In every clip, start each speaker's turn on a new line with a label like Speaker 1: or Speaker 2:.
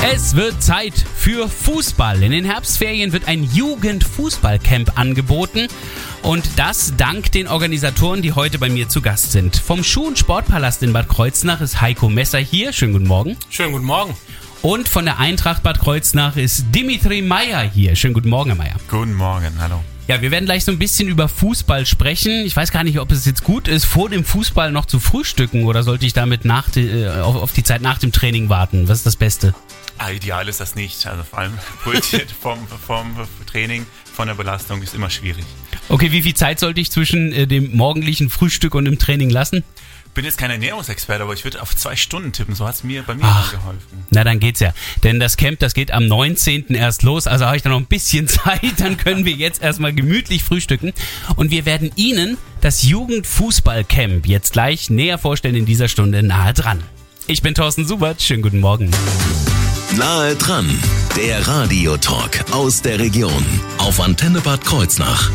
Speaker 1: Es wird Zeit für Fußball. In den Herbstferien wird ein Jugendfußballcamp angeboten. Und das dank den Organisatoren, die heute bei mir zu Gast sind. Vom Schuh- und Sportpalast in Bad Kreuznach ist Heiko Messer hier. Schönen guten Morgen.
Speaker 2: Schönen guten Morgen.
Speaker 1: Und von der Eintracht Bad Kreuznach ist Dimitri Meyer hier. Schönen guten Morgen, Herr Meyer.
Speaker 2: Guten Morgen, hallo.
Speaker 1: Ja, wir werden gleich so ein bisschen über Fußball sprechen. Ich weiß gar nicht, ob es jetzt gut ist, vor dem Fußball noch zu frühstücken oder sollte ich damit nach, äh, auf, auf die Zeit nach dem Training warten? Was ist das Beste?
Speaker 2: Ah, ideal ist das nicht. Also vor allem Brötchen vom, vom Training, von der Belastung ist immer schwierig.
Speaker 1: Okay, wie viel Zeit sollte ich zwischen äh, dem morgendlichen Frühstück und dem Training lassen?
Speaker 2: Bin jetzt kein Ernährungsexperte, aber ich würde auf zwei Stunden tippen. So hat es mir bei mir
Speaker 1: Ach,
Speaker 2: geholfen.
Speaker 1: Na, dann geht's ja. Denn das Camp, das geht am 19. erst los. Also habe ich da noch ein bisschen Zeit. Dann können wir jetzt erstmal gemütlich frühstücken. Und wir werden Ihnen das Jugendfußballcamp jetzt gleich näher vorstellen in dieser Stunde nahe dran. Ich bin Thorsten Subert. Schönen guten Morgen.
Speaker 3: Nahe dran, der Radiotalk aus der Region auf Antenne Bad Kreuznach.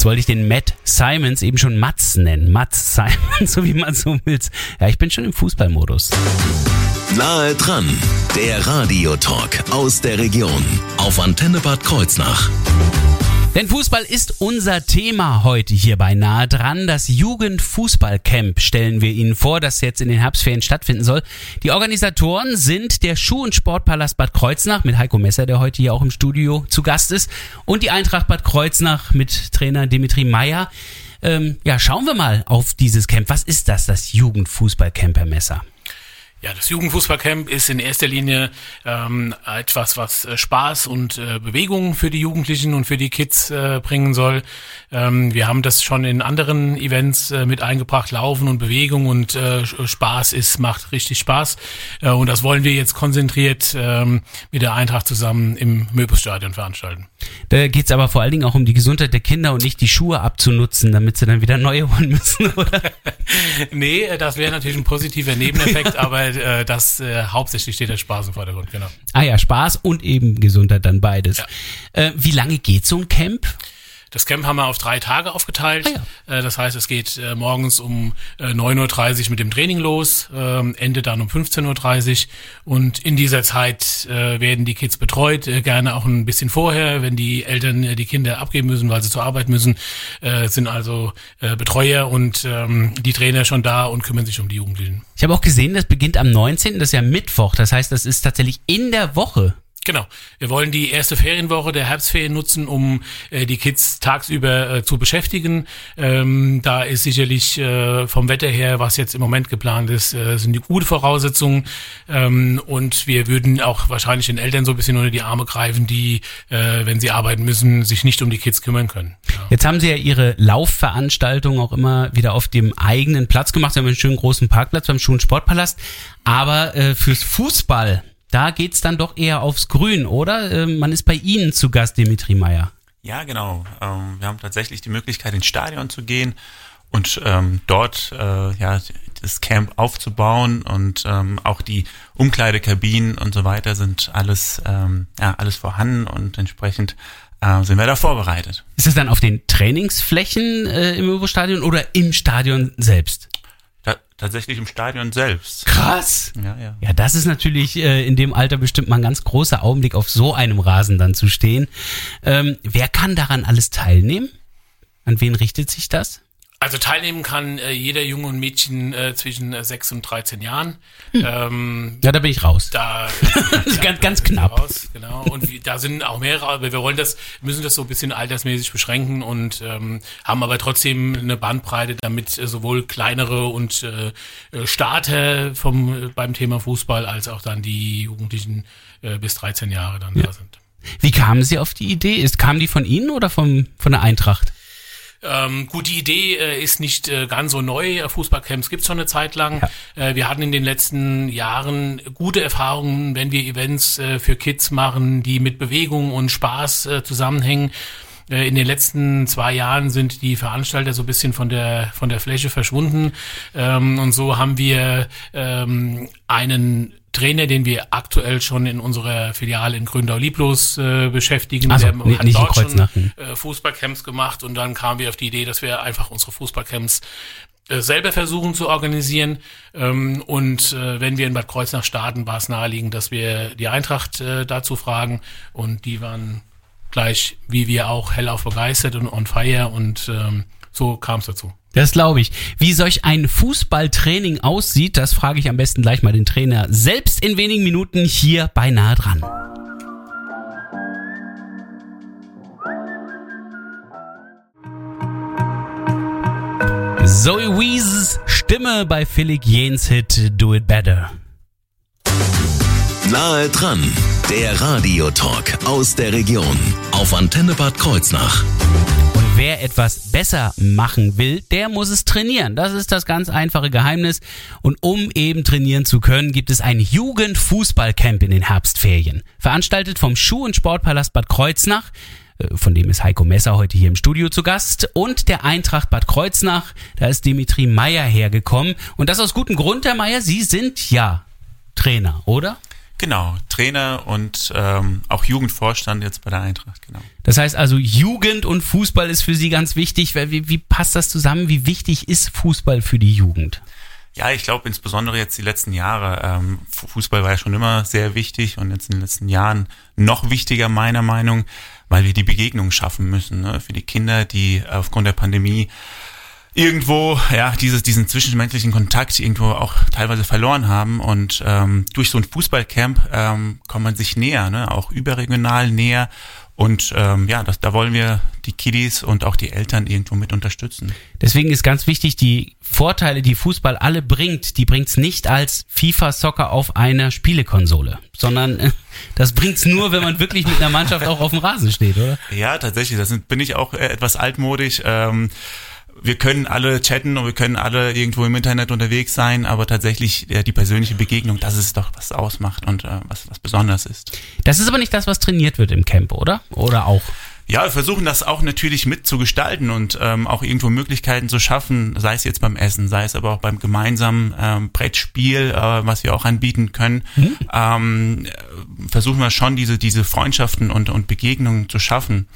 Speaker 1: Jetzt wollte ich den Matt Simons eben schon Mats nennen. Mats Simons, so wie man so will. Ja, ich bin schon im Fußballmodus.
Speaker 3: Nahe dran, der Radiotalk aus der Region auf Antenne Bad Kreuznach.
Speaker 1: Denn Fußball ist unser Thema heute hier bei Nahe dran. Das Jugendfußballcamp stellen wir Ihnen vor, das jetzt in den Herbstferien stattfinden soll. Die Organisatoren sind der Schuh- und Sportpalast Bad Kreuznach mit Heiko Messer, der heute hier auch im Studio zu Gast ist, und die Eintracht Bad Kreuznach mit Trainer Dimitri Meyer. Ähm, ja, schauen wir mal auf dieses Camp. Was ist das, das Jugendfußballcamp, Herr Messer?
Speaker 4: Ja, das Jugendfußballcamp ist in erster Linie ähm, etwas, was äh, Spaß und äh, Bewegung für die Jugendlichen und für die Kids äh, bringen soll. Ähm, wir haben das schon in anderen Events äh, mit eingebracht, Laufen und Bewegung und äh, Spaß ist macht richtig Spaß äh, und das wollen wir jetzt konzentriert ähm, mit der Eintracht zusammen im Möbelstadion veranstalten.
Speaker 1: Da geht's aber vor allen Dingen auch um die Gesundheit der Kinder und nicht die Schuhe abzunutzen, damit sie dann wieder neue holen müssen, oder?
Speaker 4: nee, das wäre natürlich ein positiver Nebeneffekt, aber äh, das äh, hauptsächlich steht der Spaß im Vordergrund, genau.
Speaker 1: Ah ja, Spaß und eben Gesundheit dann beides. Ja. Äh, wie lange geht so ein Camp?
Speaker 4: Das Camp haben wir auf drei Tage aufgeteilt. Ah, ja. Äh, das heißt, es geht äh, morgens um 9.30 Uhr mit dem Training los, ähm, endet dann um 15.30 Uhr. Und in dieser Zeit äh, werden die Kids betreut, gerne auch ein bisschen vorher, wenn die Eltern die Kinder abgeben müssen, weil sie zur Arbeit müssen, sind also Betreuer und ähm, die Trainer schon da und kümmern sich um die Jugendlichen.
Speaker 1: Ich habe auch gesehen, das beginnt am 19., das ist ja Mittwoch. Das heißt, das ist tatsächlich in der Woche.
Speaker 4: Genau. Wir wollen die erste Ferienwoche der Herbstferien nutzen, um äh, die Kids tagsüber äh, zu beschäftigen. Ähm, da ist sicherlich äh, vom Wetter her, was jetzt im Moment geplant ist, äh, sind die gute Voraussetzungen. Ähm, und wir würden auch wahrscheinlich den Eltern so ein bisschen unter die Arme greifen, die, äh, wenn sie arbeiten müssen, sich nicht um die Kids kümmern können.
Speaker 1: Ja. Jetzt haben Sie ja Ihre Laufveranstaltung auch immer wieder auf dem eigenen Platz gemacht. Sie haben einen schönen großen Parkplatz beim Schulen Sportpalast. Aber äh, fürs Fußball da geht's dann doch eher aufs Grün, oder? Ähm, man ist bei Ihnen zu Gast, Dimitri Meyer.
Speaker 2: Ja, genau. Ähm, wir haben tatsächlich die Möglichkeit, ins Stadion zu gehen und ähm, dort äh, ja das Camp aufzubauen und ähm, auch die Umkleidekabinen und so weiter sind alles ähm, ja alles vorhanden und entsprechend äh, sind wir da vorbereitet.
Speaker 1: Ist es dann auf den Trainingsflächen äh, im Übostadion oder im Stadion selbst?
Speaker 2: Tatsächlich im Stadion selbst.
Speaker 1: Krass.
Speaker 2: Ja, ja.
Speaker 1: Ja, das ist natürlich äh, in dem Alter bestimmt mal ein ganz großer Augenblick, auf so einem Rasen dann zu stehen. Ähm, wer kann daran alles teilnehmen? An wen richtet sich das?
Speaker 4: Also teilnehmen kann äh, jeder Junge und Mädchen äh, zwischen äh, 6 und 13 Jahren. Hm.
Speaker 1: Ähm, ja, da bin ich raus.
Speaker 4: Da
Speaker 1: ja, ganz, ganz knapp. Raus,
Speaker 4: genau. Und wie, da sind auch mehrere, aber wir wollen das, müssen das so ein bisschen altersmäßig beschränken und ähm, haben aber trotzdem eine Bandbreite, damit äh, sowohl kleinere und äh, äh Starter vom äh, beim Thema Fußball als auch dann die Jugendlichen äh, bis 13 Jahre dann ja. da sind.
Speaker 1: Wie kamen Sie auf die Idee? Ist, kam die von Ihnen oder vom, von der Eintracht?
Speaker 4: Ähm, gut, die Idee äh, ist nicht äh, ganz so neu. Fußballcamps gibt's schon eine Zeit lang. Ja. Äh, wir hatten in den letzten Jahren gute Erfahrungen, wenn wir Events äh, für Kids machen, die mit Bewegung und Spaß äh, zusammenhängen. Äh, in den letzten zwei Jahren sind die Veranstalter so ein bisschen von der von der Fläche verschwunden ähm, und so haben wir ähm, einen Trainer, den wir aktuell schon in unserer Filiale in Gründau-Lieblos äh, beschäftigen.
Speaker 1: Also,
Speaker 4: der hat dort schon äh, Fußballcamps gemacht und dann kamen wir auf die Idee, dass wir einfach unsere Fußballcamps äh, selber versuchen zu organisieren. Ähm, und äh, wenn wir in Bad Kreuznach starten, war es naheliegend, dass wir die Eintracht äh, dazu fragen. Und die waren gleich wie wir auch hellauf begeistert und on fire und ähm, so kam es dazu.
Speaker 1: Das glaube ich. Wie solch ein Fußballtraining aussieht, das frage ich am besten gleich mal den Trainer selbst in wenigen Minuten hier bei Nahe dran. Zoe Wees Stimme bei Philipp Jens Hit Do It Better.
Speaker 3: Nahe dran, der Radiotalk aus der Region auf Antenne Bad Kreuznach.
Speaker 1: Wer etwas besser machen will, der muss es trainieren. Das ist das ganz einfache Geheimnis. Und um eben trainieren zu können, gibt es ein Jugendfußballcamp in den Herbstferien. Veranstaltet vom Schuh- und Sportpalast Bad Kreuznach äh, von dem ist Heiko Messer heute hier im Studio zu Gast und der Eintracht Bad Kreuznach, da ist Dimitri Meyer hergekommen und das aus gutem Grund, Herr Meyer, Sie sind ja Trainer, oder?
Speaker 2: Genau, Trainer und ähm, auch Jugendvorstand jetzt bei der Eintracht, genau.
Speaker 1: Das heißt also, Jugend und Fußball ist für Sie ganz wichtig. Wie, wie passt das zusammen? Wie wichtig ist Fußball für die Jugend?
Speaker 2: Ja, ich glaube insbesondere jetzt die letzten Jahre. Ähm, Fußball war ja schon immer sehr wichtig und jetzt in den letzten Jahren noch wichtiger meiner Meinung, weil wir die Begegnung schaffen müssen ne? für die Kinder, die aufgrund der Pandemie irgendwo ja dieses diesen zwischenmenschlichen Kontakt irgendwo auch teilweise verloren haben und ähm, durch so ein Fußballcamp ähm, kommt man sich näher, ne? auch überregional näher und ähm, ja, das, da wollen wir die Kiddies und auch die Eltern irgendwo mit unterstützen.
Speaker 1: Deswegen ist ganz wichtig, die Vorteile, die Fußball alle bringt, die bringt's nicht als FIFA-Soccer auf einer Spielekonsole, sondern äh, das bringt's nur, wenn man wirklich mit einer Mannschaft auch auf dem Rasen steht, oder?
Speaker 2: Ja, tatsächlich. Das bin ich auch äh, etwas altmodisch. Ähm, wir können alle chatten und wir können alle irgendwo im Internet unterwegs sein, aber tatsächlich ja, die persönliche Begegnung, das ist doch, was ausmacht und äh, was, was besonders ist.
Speaker 1: Das ist aber nicht das, was trainiert wird im Camp, oder? Oder auch?
Speaker 2: Ja, wir versuchen das auch natürlich mitzugestalten und ähm, auch irgendwo Möglichkeiten zu schaffen, sei es jetzt beim Essen, sei es aber auch beim gemeinsamen ähm, Brettspiel, äh, was wir auch anbieten können. Mhm. Ähm, versuchen wir schon diese, diese Freundschaften und, und Begegnungen zu schaffen.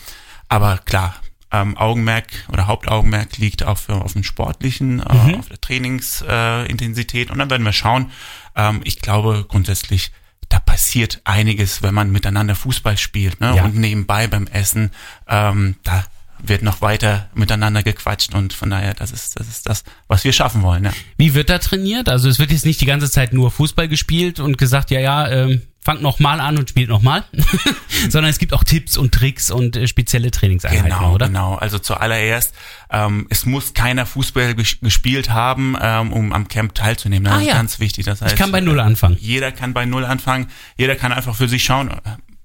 Speaker 2: Aber klar, ähm, Augenmerk oder Hauptaugenmerk liegt auf, auf dem sportlichen, äh, mhm. auf der Trainingsintensität. Äh, und dann werden wir schauen. Ähm, ich glaube grundsätzlich, da passiert einiges, wenn man miteinander Fußball spielt ne? Ja. und nebenbei beim Essen. Ähm, da wird noch weiter miteinander gequatscht und von daher, das ist, das ist das, was wir schaffen wollen. Ja.
Speaker 1: Wie wird da trainiert? Also es wird jetzt nicht die ganze Zeit nur Fußball gespielt und gesagt, ja, ja, ähm, fangt nochmal an und spielt nochmal, sondern es gibt auch Tipps und Tricks und äh, spezielle Trainingseinheiten,
Speaker 2: genau,
Speaker 1: oder?
Speaker 2: Genau, also zuallererst, ähm, es muss keiner Fußball ges gespielt haben, ähm, um am Camp teilzunehmen. Das ah, ist ja. ganz wichtig. Das heißt,
Speaker 1: ich kann bei Null anfangen.
Speaker 2: Jeder kann bei Null anfangen. Jeder kann einfach für sich schauen,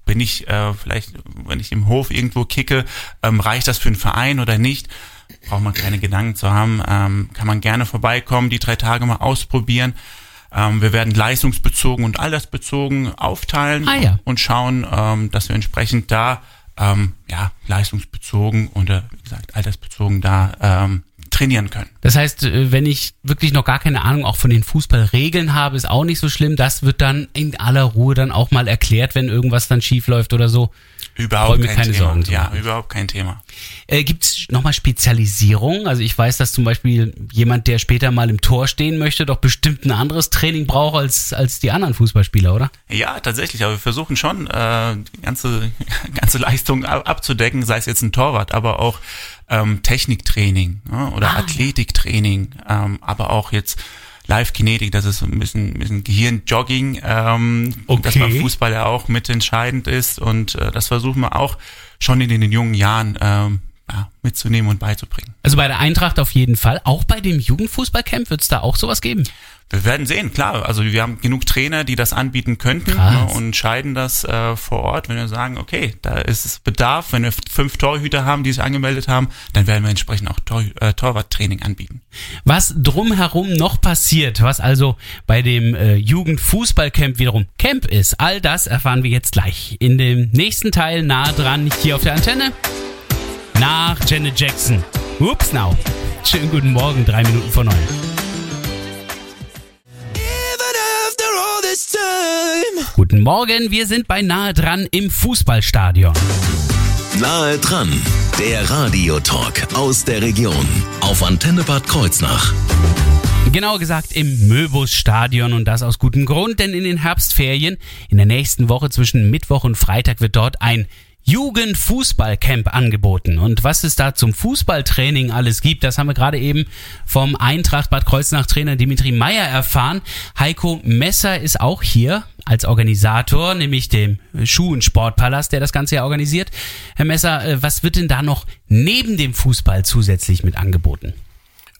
Speaker 2: bin ich äh, vielleicht, wenn ich im Hof irgendwo kicke, ähm, reicht das für einen Verein oder nicht? Braucht man keine Gedanken zu haben. Ähm, kann man gerne vorbeikommen, die drei Tage mal ausprobieren. Ähm, wir werden leistungsbezogen und altersbezogen aufteilen
Speaker 1: ah, ja.
Speaker 2: und schauen, ähm, dass wir entsprechend da ähm, ja leistungsbezogen oder wie gesagt altersbezogen da ähm, trainieren können.
Speaker 1: Das heißt, äh, wenn ich wirklich noch gar keine Ahnung auch von den Fußballregeln habe, ist auch nicht so schlimm. Das wird dann in aller Ruhe dann auch mal erklärt, wenn irgendwas dann schief läuft oder so.
Speaker 2: Überhaupt kein keine Thema. Sorgen ja, machen. überhaupt kein Thema.
Speaker 1: Äh, Gibt es nochmal Spezialisierung? Also ich weiß, dass zum Beispiel jemand, der später mal im Tor stehen möchte, doch bestimmt ein anderes Training braucht als, als die anderen Fußballspieler, oder?
Speaker 2: Ja, tatsächlich. Aber wir versuchen schon, äh, die ganze, ganze Leistung abzudecken, sei es jetzt ein Torwart, aber auch ähm, Techniktraining ja, oder ah, Athletiktraining, ähm, aber auch jetzt Live-Kinetik, das ist ein bisschen, ein bisschen Gehirn-Jogging, ähm, okay. dass beim Fußball ja auch mitentscheidend ist und äh, das versuchen wir auch schon in den jungen Jahren ähm, ja, mitzunehmen und beizubringen.
Speaker 1: Also bei der Eintracht auf jeden Fall. Auch bei dem Jugendfußballcamp wird es da auch sowas geben?
Speaker 2: Wir werden sehen, klar. Also wir haben genug Trainer, die das anbieten könnten ne, und entscheiden das äh, vor Ort. Wenn wir sagen, okay, da ist es Bedarf, wenn wir fünf Torhüter haben, die sich angemeldet haben, dann werden wir entsprechend auch Tor, äh, Torwarttraining anbieten.
Speaker 1: Was drumherum noch passiert, was also bei dem äh, Jugendfußballcamp wiederum Camp ist, all das erfahren wir jetzt gleich in dem nächsten Teil nah dran hier auf der Antenne. Nach Janet Jackson. Ups, now. Schönen guten Morgen, drei Minuten vor neun. Guten Morgen, wir sind bei nahe dran im Fußballstadion.
Speaker 3: Nahe dran, der Radiotalk aus der Region auf Antenne Bad Kreuznach.
Speaker 1: Genauer gesagt im Möbus-Stadion und das aus gutem Grund, denn in den Herbstferien in der nächsten Woche zwischen Mittwoch und Freitag wird dort ein Jugendfußballcamp angeboten. Und was es da zum Fußballtraining alles gibt, das haben wir gerade eben vom Eintracht Bad Kreuznach Trainer Dimitri Meyer erfahren. Heiko Messer ist auch hier als Organisator, nämlich dem Schuh- und Sportpalast, der das Ganze ja organisiert. Herr Messer, äh, was wird denn da noch neben dem Fußball zusätzlich mit angeboten?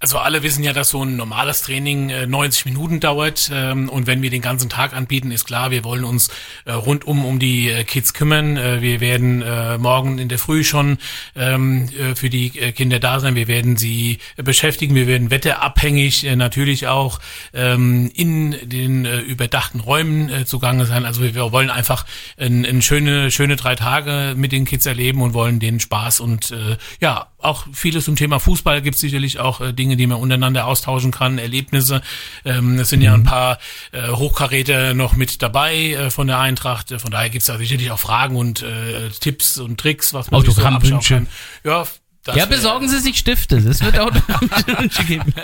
Speaker 4: Also alle wissen ja, dass so ein normales Training äh, 90 Minuten dauert ähm, und wenn wir den ganzen Tag anbieten, ist klar, wir wollen uns äh, rundum um die äh, Kids kümmern. Äh, wir werden äh, morgen in der Früh schon ähm, äh, für die äh, Kinder da sein. Wir werden sie äh, beschäftigen. Wir werden wetterabhängig äh, natürlich auch ähm, in den äh, überdachten Räumen äh, zugange sein. Also wir, wollen einfach ein, ein schöne schöne drei Tage mit den Kids erleben und wollen denen Spaß und äh, ja auch vieles zum Thema Fußball gibt sicherlich auch äh, Dinge, die man untereinander austauschen kann, Erlebnisse. Ähm, es sind ja ein paar äh, Hochkaräter noch mit dabei äh, von der Eintracht. Äh, Von daher gibt es da sicherlich auch Fragen und äh, Tipps und Tricks, was man sich so kann. Ja, das
Speaker 1: ja, besorgen Sie sich Stifte. Das wird automatische Wünsche geben.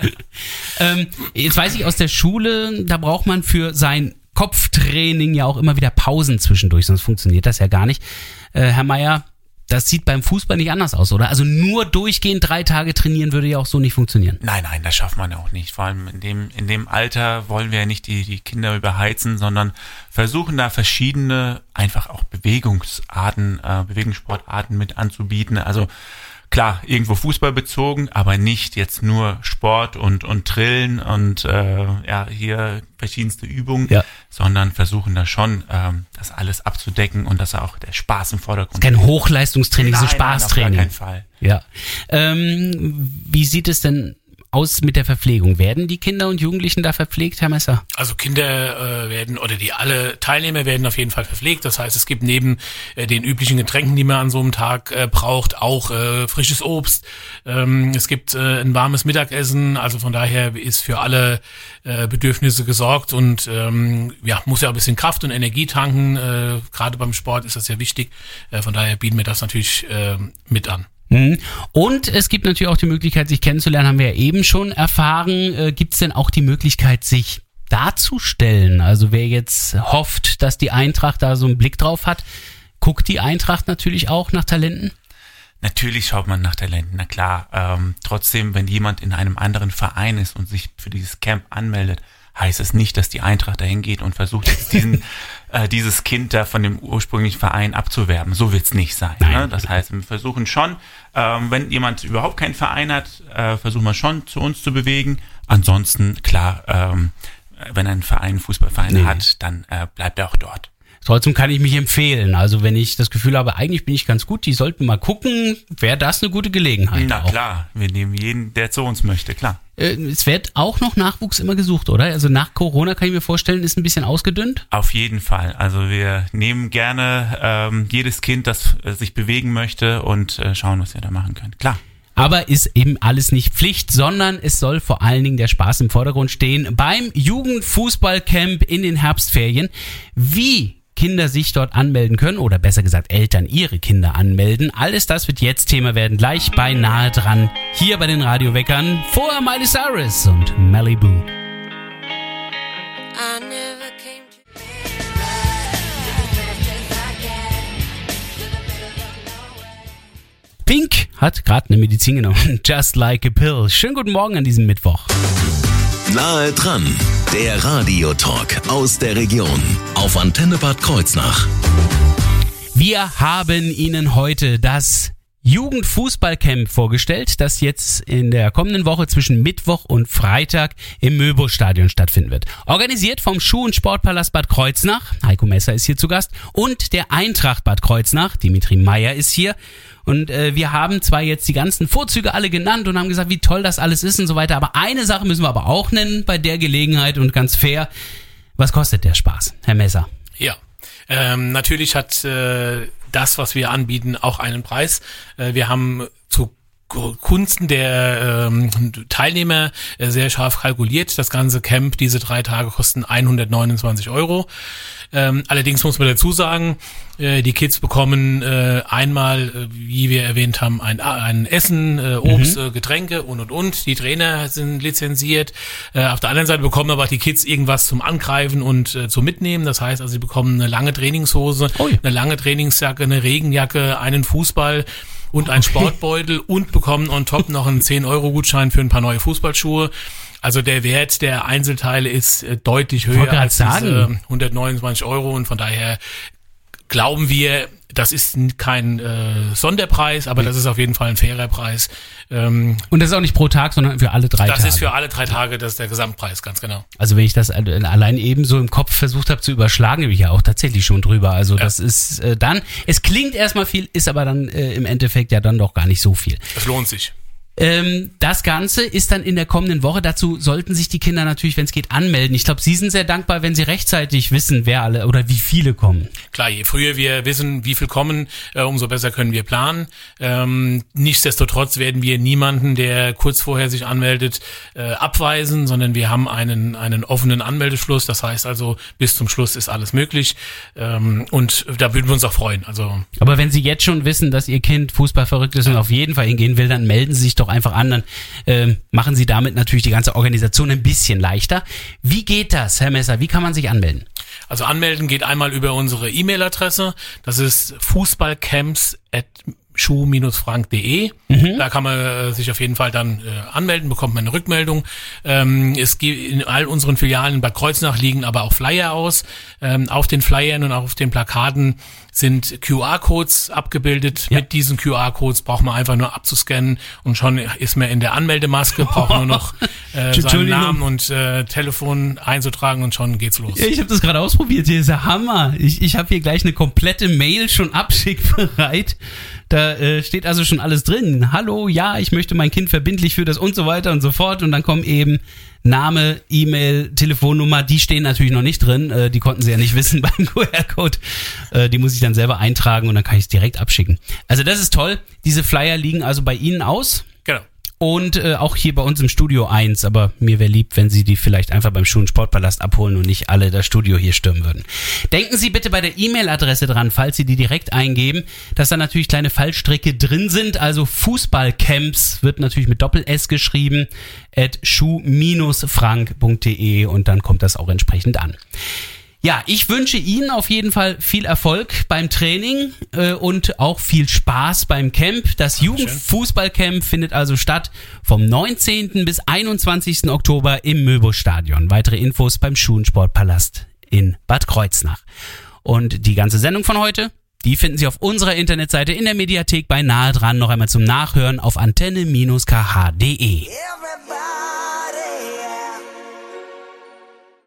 Speaker 1: ähm, jetzt weiß ich aus der Schule, da braucht man für sein Kopftraining ja auch immer wieder Pausen zwischendurch, sonst funktioniert das ja gar nicht. Äh, Herr Meier, das sieht beim Fußball nicht anders aus, oder? Also nur durchgehend drei Tage trainieren würde ja auch so nicht funktionieren.
Speaker 2: Nein, nein, das schafft man auch nicht. Vor allem in dem, in dem Alter wollen wir ja nicht die, die Kinder überheizen, sondern versuchen da verschiedene, einfach auch Bewegungsarten, äh, Bewegungssportarten mit anzubieten. Also klar, irgendwo Fußball bezogen, aber nicht jetzt nur Sport und, und Trillen und äh, ja, hier verschiedenste Übungen,
Speaker 1: Ja.
Speaker 2: sondern versuchen da schon ähm, das alles abzudecken und dass auch der Spaß im Vordergrund
Speaker 1: Kein Hochleistungstraining, so
Speaker 2: Nein, nein, auf gar
Speaker 1: Spaßtraining.
Speaker 2: keinen Fall.
Speaker 1: Ja. Ähm, wie sieht es denn aus mit der Verpflegung? Werden die Kinder und Jugendlichen da verpflegt, Herr Messer?
Speaker 4: Also Kinder äh, werden oder die alle Teilnehmer werden auf jeden Fall verpflegt. Das heißt, es gibt neben äh, den üblichen Getränken, die man an so einem Tag äh, braucht, auch äh, frisches Obst. Ähm, es gibt äh, ein warmes Mittagessen. Also von daher ist für alle äh, Bedürfnisse gesorgt und ähm, ja muss ja ein bisschen Kraft und Energie tanken. Äh, Gerade beim Sport ist das sehr wichtig. Äh, von daher bieten wir das natürlich äh, mit an.
Speaker 1: Mhm. Und es gibt natürlich auch die Möglichkeit, sich kennenzulernen, haben wir ja eben schon erfahren. Äh, gibt es denn auch die Möglichkeit, sich darzustellen? Also wer jetzt hofft, dass die Eintracht da so einen Blick drauf hat, guckt die Eintracht natürlich auch nach Talenten?
Speaker 2: Natürlich schaut man nach Talenten, na klar. Ähm, trotzdem, wenn jemand in einem anderen Verein ist und sich für dieses Camp anmeldet, heißt es nicht, dass die Eintracht dahin geht und versucht jetzt diesen, äh, dieses Kind da von dem ursprünglichen Verein abzuwerben. So wird's nicht sein. Ne? Das heißt, wir versuchen schon, ähm, wenn jemand überhaupt keinen Verein hat, äh, versuchen wir schon zu uns zu bewegen. Ansonsten, klar, ähm, wenn ein Verein einen Fußballverein
Speaker 1: Nee.
Speaker 2: hat, dann äh, bleibt er auch dort.
Speaker 1: Trotzdem kann ich mich empfehlen. Also wenn ich das Gefühl habe, eigentlich bin ich ganz gut, die sollten mal gucken, wäre das eine gute Gelegenheit.
Speaker 2: Na
Speaker 1: auch.
Speaker 2: klar, wir nehmen jeden, der zu uns möchte, klar.
Speaker 1: Äh, es wird auch noch Nachwuchs immer gesucht, oder? Also nach Corona kann ich mir vorstellen, ist ein bisschen ausgedünnt.
Speaker 2: Auf jeden Fall. Also wir nehmen gerne ähm, jedes Kind, das äh, sich bewegen möchte und äh, schauen, was wir da machen können. Klar.
Speaker 1: Aber ist eben alles nicht Pflicht, sondern es soll vor allen Dingen der Spaß im Vordergrund stehen beim Jugendfußballcamp in den Herbstferien. Wie Kinder sich dort anmelden können oder besser gesagt Eltern ihre Kinder anmelden. Alles das wird jetzt Thema werden, gleich bei nahe dran. Hier bei den Radioweckern vor Miley Cyrus und Malibu. Pink hat gerade eine Medizin genommen. Just like a pill. Schönen guten Morgen an diesem Mittwoch.
Speaker 3: Nahe dran, der Radiotalk aus der Region auf Antenne Bad Kreuznach.
Speaker 1: Wir haben Ihnen heute das Jugendfußballcamp vorgestellt, das jetzt in der kommenden Woche zwischen Mittwoch und Freitag im Möbo-Stadion stattfinden wird. Organisiert vom Schuh- und Sportpalast Bad Kreuznach, Heiko Messer ist hier zu Gast, und der Eintracht Bad Kreuznach, Dimitri Meyer ist hier. Und äh, wir haben zwar jetzt die ganzen Vorzüge alle genannt und haben gesagt, wie toll das alles ist und so weiter, aber eine Sache müssen wir aber auch nennen bei der Gelegenheit und ganz fair. Was kostet der Spaß, Herr Messer?
Speaker 4: Ja, ähm, natürlich hat äh, das, was wir anbieten, auch einen Preis. Äh, wir haben zu Kunsten der ähm, Teilnehmer äh, sehr scharf kalkuliert. Das ganze Camp, diese drei Tage kosten 129 Euro. Ähm, allerdings muss man dazu sagen, äh, die Kids bekommen äh, einmal, äh, wie wir erwähnt haben, ein, ein Essen, äh, Obst, mhm. äh, Getränke und und und. Die Trainer sind lizenziert. Äh, auf der anderen Seite bekommen aber die Kids irgendwas zum Angreifen und äh, zum Mitnehmen. Das heißt also, sie bekommen eine lange Trainingshose, oh eine lange Trainingsjacke, eine Regenjacke, einen Fußball und ein Sportbeutel und bekommen on top noch einen 10-Euro-Gutschein für ein paar neue Fußballschuhe. Also der Wert der Einzelteile ist äh, deutlich höher als diese 129 Euro und von daher glauben wir, das ist kein äh, Sonderpreis, aber das ist auf jeden Fall ein fairer Preis.
Speaker 1: Ähm, und das ist auch nicht pro Tag, sondern für alle drei
Speaker 4: das
Speaker 1: Tage.
Speaker 4: Das ist für alle drei Tage, das ist der Gesamtpreis, ganz genau.
Speaker 1: Also wenn ich das allein eben so im Kopf versucht habe zu überschlagen, bin ich ja auch tatsächlich schon drüber. Also ja. das ist äh, dann, es klingt erstmal viel, ist aber dann äh, im Endeffekt ja dann doch gar nicht so viel.
Speaker 4: Es lohnt sich.
Speaker 1: Ähm, das Ganze ist dann in der kommenden Woche. Dazu sollten sich die Kinder natürlich, wenn es geht, anmelden. Ich glaube, Sie sind sehr dankbar, wenn Sie rechtzeitig wissen, wer alle oder wie viele kommen.
Speaker 4: Klar, je früher wir wissen, wie viel kommen, äh, umso besser können wir planen. Ähm, nichtsdestotrotz werden wir niemanden, der kurz vorher sich anmeldet, äh, abweisen, sondern wir haben einen, einen offenen Anmeldeschluss. Das heißt also, bis zum Schluss ist alles möglich. Ähm, und da würden wir uns auch freuen. Also,
Speaker 1: Aber wenn Sie jetzt schon wissen, dass Ihr Kind Fußball verrückt ist und auf jeden Fall hingehen will, dann melden Sie sich doch doch einfach an, dann äh, machen Sie damit natürlich die ganze Organisation ein bisschen leichter. Wie geht das, Herr Messer? Wie kann man sich anmelden?
Speaker 4: Also anmelden geht einmal über unsere E-Mail-Adresse. Das ist fußballcamps@ schuh-frank.de. Mhm. Da kann man äh, sich auf jeden Fall dann äh, anmelden, bekommt man eine Rückmeldung. Ähm, es gibt in all unseren Filialen bei Kreuznach liegen aber auch Flyer aus. Ähm, auf den Flyern und auch auf den Plakaten sind QR-Codes abgebildet. Ja. Mit diesen QR-Codes braucht man einfach nur abzuscannen und schon ist man in der Anmeldemaske, braucht nur noch äh, seinen Namen und äh, Telefon einzutragen und schon geht's los.
Speaker 1: Ich habe das gerade ausprobiert, hier ist der Hammer. Ich, ich habe hier gleich eine komplette Mail schon abschickbereit. Da äh, steht also schon alles drin. Hallo, ja, ich möchte mein Kind verbindlich für das und so weiter und so fort. Und dann kommen eben Name, E-Mail, Telefonnummer, die stehen natürlich noch nicht drin. Äh, die konnten sie ja nicht wissen beim QR-Code. Äh, die muss ich dann selber eintragen und dann kann ich es direkt abschicken. Also das ist toll. Diese Flyer liegen also bei Ihnen aus.
Speaker 4: Genau
Speaker 1: und äh, auch hier bei uns im Studio eins. Aber mir wäre lieb, wenn Sie die vielleicht einfach beim und Sportpalast abholen und nicht alle das Studio hier stürmen würden. Denken Sie bitte bei der E-Mail-Adresse dran, falls Sie die direkt eingeben, dass da natürlich kleine Fallstricke drin sind. Also Fußballcamps wird natürlich mit Doppel-S geschrieben, at schuh-frank.de und dann kommt das auch entsprechend an. Ja, ich wünsche Ihnen auf jeden Fall viel Erfolg beim Training äh, und auch viel Spaß beim Camp. Das Jugendfußballcamp findet also statt vom 19. bis 21. Oktober im Möbo-Stadion. Weitere Infos beim Schulensportpalast in Bad Kreuznach. Und die ganze Sendung von heute, die finden Sie auf unserer Internetseite in der Mediathek bei nahe dran noch einmal zum Nachhören auf antenne-kh.de.